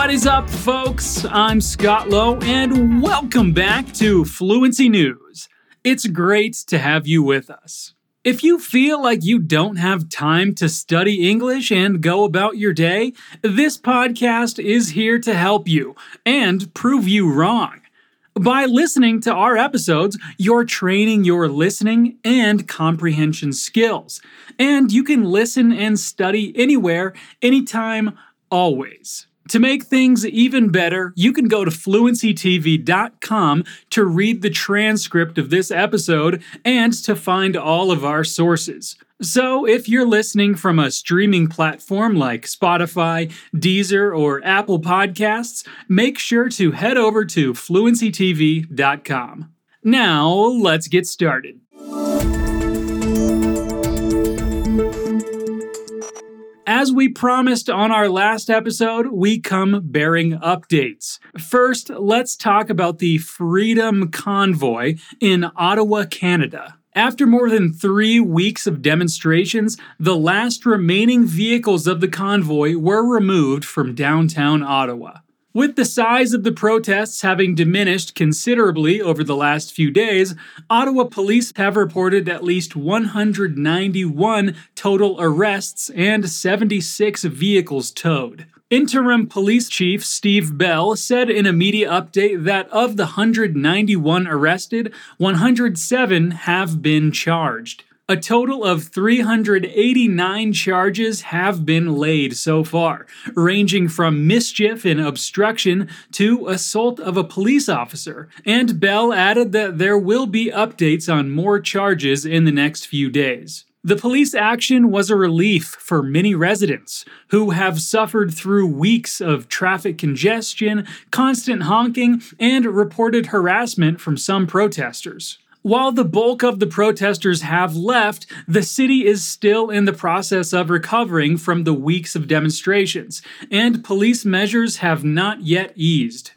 What is up, folks? I'm Scott Lowe, and welcome back to Fluency News. It's great to have you with us. If you feel like you don't have time to study English and go about your day, this podcast is here to help you and prove you wrong. By listening to our episodes, you're training your listening and comprehension skills. And you can listen and study anywhere, anytime, always. To make things even better, you can go to fluencytv.com to read the transcript of this episode and to find all of our sources. So, if you're listening from a streaming platform like Spotify, Deezer, or Apple Podcasts, make sure to head over to fluencytv.com. Now, let's get started. As we promised on our last episode, we come bearing updates. First, let's talk about the Freedom Convoy in Ottawa, Canada. After more than three weeks of demonstrations, the last remaining vehicles of the convoy were removed from downtown Ottawa. With the size of the protests having diminished considerably over the last few days, Ottawa police have reported at least 191 total arrests and 76 vehicles towed. Interim Police Chief Steve Bell said in a media update that of the 191 arrested, 107 have been charged. A total of 389 charges have been laid so far, ranging from mischief and obstruction to assault of a police officer. And Bell added that there will be updates on more charges in the next few days. The police action was a relief for many residents who have suffered through weeks of traffic congestion, constant honking, and reported harassment from some protesters. While the bulk of the protesters have left, the city is still in the process of recovering from the weeks of demonstrations, and police measures have not yet eased.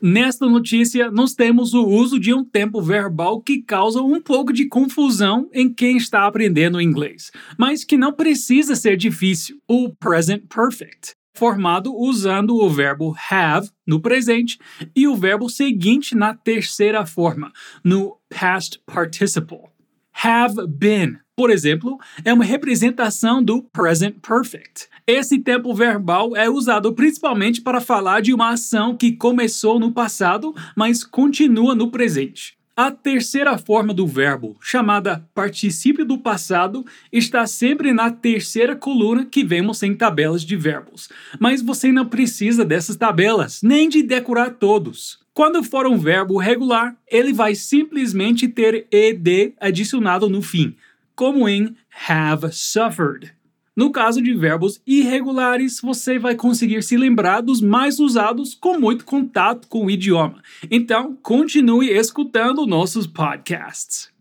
Nesta notícia, nós temos o uso de um tempo verbal que causa um pouco de confusão em quem está aprendendo inglês, mas que não precisa ser difícil: o present perfect formado usando o verbo have no presente e o verbo seguinte na terceira forma, no past participle. Have been, por exemplo, é uma representação do present perfect. Esse tempo verbal é usado principalmente para falar de uma ação que começou no passado, mas continua no presente. A terceira forma do verbo, chamada particípio do passado, está sempre na terceira coluna que vemos em tabelas de verbos. Mas você não precisa dessas tabelas, nem de decorar todos. Quando for um verbo regular, ele vai simplesmente ter ed adicionado no fim, como em have suffered. No caso de verbos irregulares, você vai conseguir se lembrar dos mais usados com muito contato com o idioma. Então, continue escutando nossos podcasts.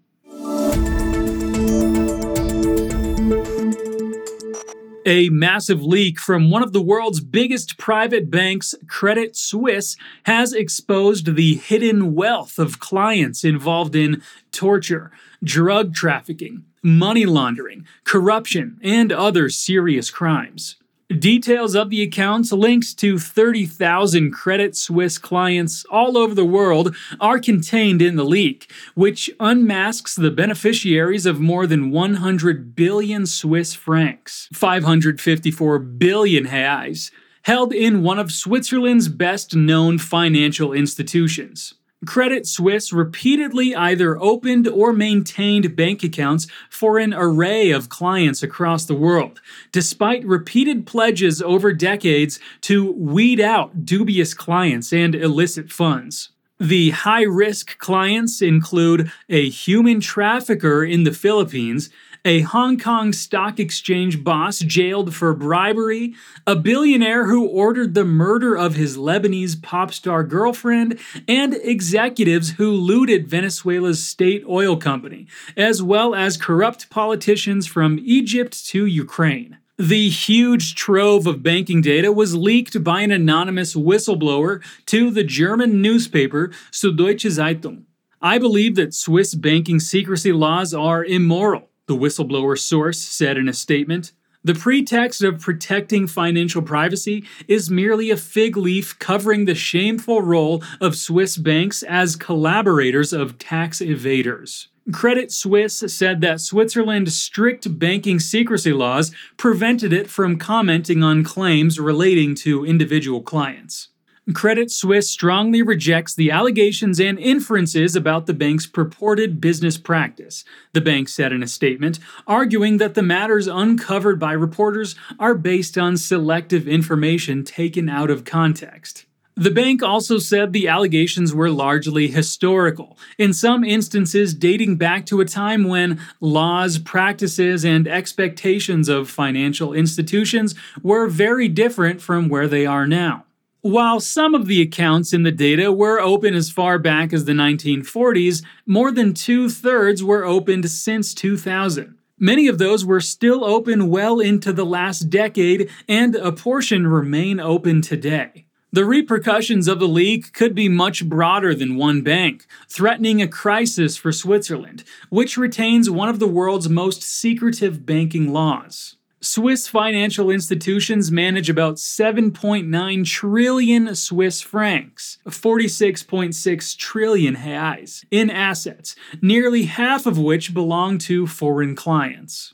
A massive leak from one of the world's biggest private banks, Credit Suisse, has exposed the hidden wealth of clients involved in torture, drug trafficking, money laundering, corruption, and other serious crimes. Details of the accounts, links to 30,000 Credit Suisse clients all over the world, are contained in the leak, which unmasks the beneficiaries of more than 100 billion Swiss francs, 554 billion reais, held in one of Switzerland's best known financial institutions. Credit Suisse repeatedly either opened or maintained bank accounts for an array of clients across the world, despite repeated pledges over decades to weed out dubious clients and illicit funds. The high risk clients include a human trafficker in the Philippines a Hong Kong stock exchange boss jailed for bribery, a billionaire who ordered the murder of his Lebanese pop star girlfriend, and executives who looted Venezuela's state oil company, as well as corrupt politicians from Egypt to Ukraine. The huge trove of banking data was leaked by an anonymous whistleblower to the German newspaper Süddeutsche Zeitung. I believe that Swiss banking secrecy laws are immoral the whistleblower source said in a statement. The pretext of protecting financial privacy is merely a fig leaf covering the shameful role of Swiss banks as collaborators of tax evaders. Credit Suisse said that Switzerland's strict banking secrecy laws prevented it from commenting on claims relating to individual clients. Credit Suisse strongly rejects the allegations and inferences about the bank's purported business practice, the bank said in a statement, arguing that the matters uncovered by reporters are based on selective information taken out of context. The bank also said the allegations were largely historical, in some instances dating back to a time when laws, practices, and expectations of financial institutions were very different from where they are now. While some of the accounts in the data were open as far back as the 1940s, more than two thirds were opened since 2000. Many of those were still open well into the last decade, and a portion remain open today. The repercussions of the leak could be much broader than one bank, threatening a crisis for Switzerland, which retains one of the world's most secretive banking laws. Swiss financial institutions manage about 7.9 trillion Swiss francs, 46.6 trillion reais, in assets, nearly half of which belong to foreign clients.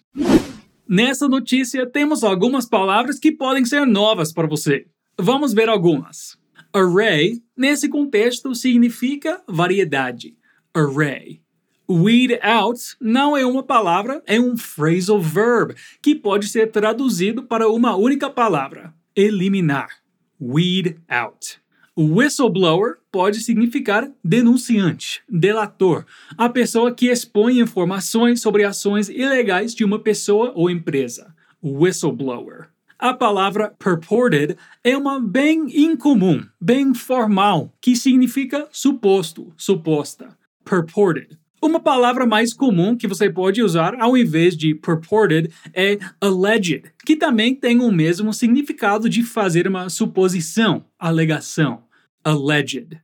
Nessa notícia, temos algumas palavras que podem ser novas para você. Vamos ver algumas. Array, nesse contexto, significa variedade. Array. Weed out não é uma palavra, é um phrasal verb que pode ser traduzido para uma única palavra: eliminar. Weed out. Whistleblower pode significar denunciante, delator, a pessoa que expõe informações sobre ações ilegais de uma pessoa ou empresa. Whistleblower. A palavra purported é uma bem incomum, bem formal, que significa suposto, suposta. Purported. Uma palavra mais comum que você pode usar ao invés de purported é alleged, que também tem o mesmo significado de fazer uma suposição, alegação. Alleged.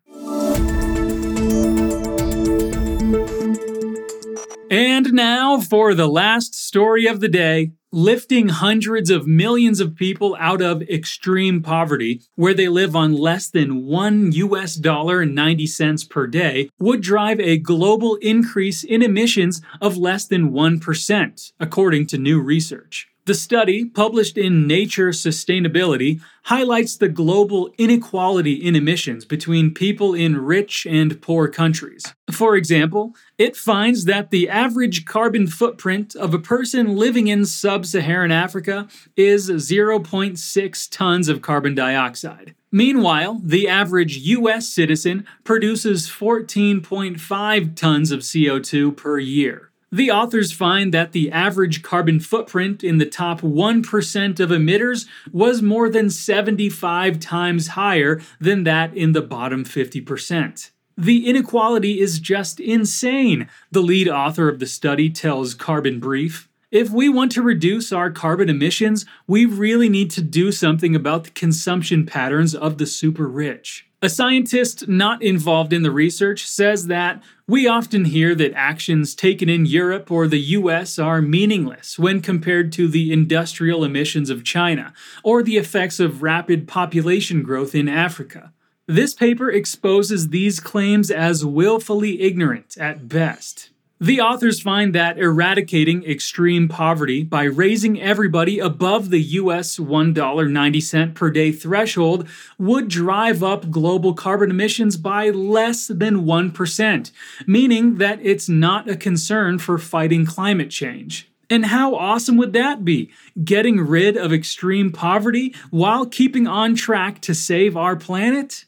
And now for the last story of the day lifting hundreds of millions of people out of extreme poverty, where they live on less than 1 US dollar and 90 cents per day, would drive a global increase in emissions of less than 1%, according to new research. The study, published in Nature Sustainability, highlights the global inequality in emissions between people in rich and poor countries. For example, it finds that the average carbon footprint of a person living in sub Saharan Africa is 0.6 tons of carbon dioxide. Meanwhile, the average US citizen produces 14.5 tons of CO2 per year. The authors find that the average carbon footprint in the top 1% of emitters was more than 75 times higher than that in the bottom 50%. The inequality is just insane, the lead author of the study tells Carbon Brief. If we want to reduce our carbon emissions, we really need to do something about the consumption patterns of the super rich. A scientist not involved in the research says that we often hear that actions taken in Europe or the US are meaningless when compared to the industrial emissions of China or the effects of rapid population growth in Africa. This paper exposes these claims as willfully ignorant at best. The authors find that eradicating extreme poverty by raising everybody above the US $1.90 per day threshold would drive up global carbon emissions by less than 1%, meaning that it's not a concern for fighting climate change. And how awesome would that be? Getting rid of extreme poverty while keeping on track to save our planet?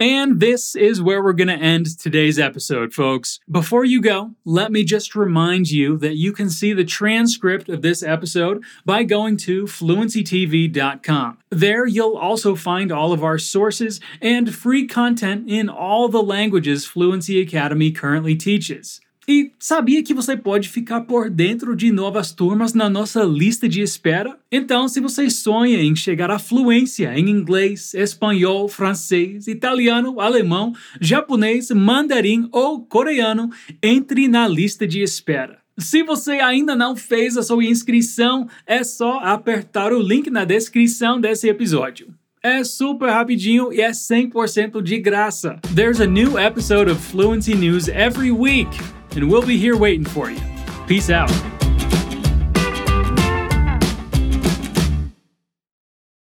And this is where we're going to end today's episode, folks. Before you go, let me just remind you that you can see the transcript of this episode by going to fluencytv.com. There, you'll also find all of our sources and free content in all the languages Fluency Academy currently teaches. E sabia que você pode ficar por dentro de novas turmas na nossa lista de espera? Então, se você sonha em chegar à fluência em inglês, espanhol, francês, italiano, alemão, japonês, mandarim ou coreano, entre na lista de espera. Se você ainda não fez a sua inscrição, é só apertar o link na descrição desse episódio. É super rapidinho e é 100% de graça. There's a new episode of Fluency News every week, and we'll be here waiting for you. Peace out.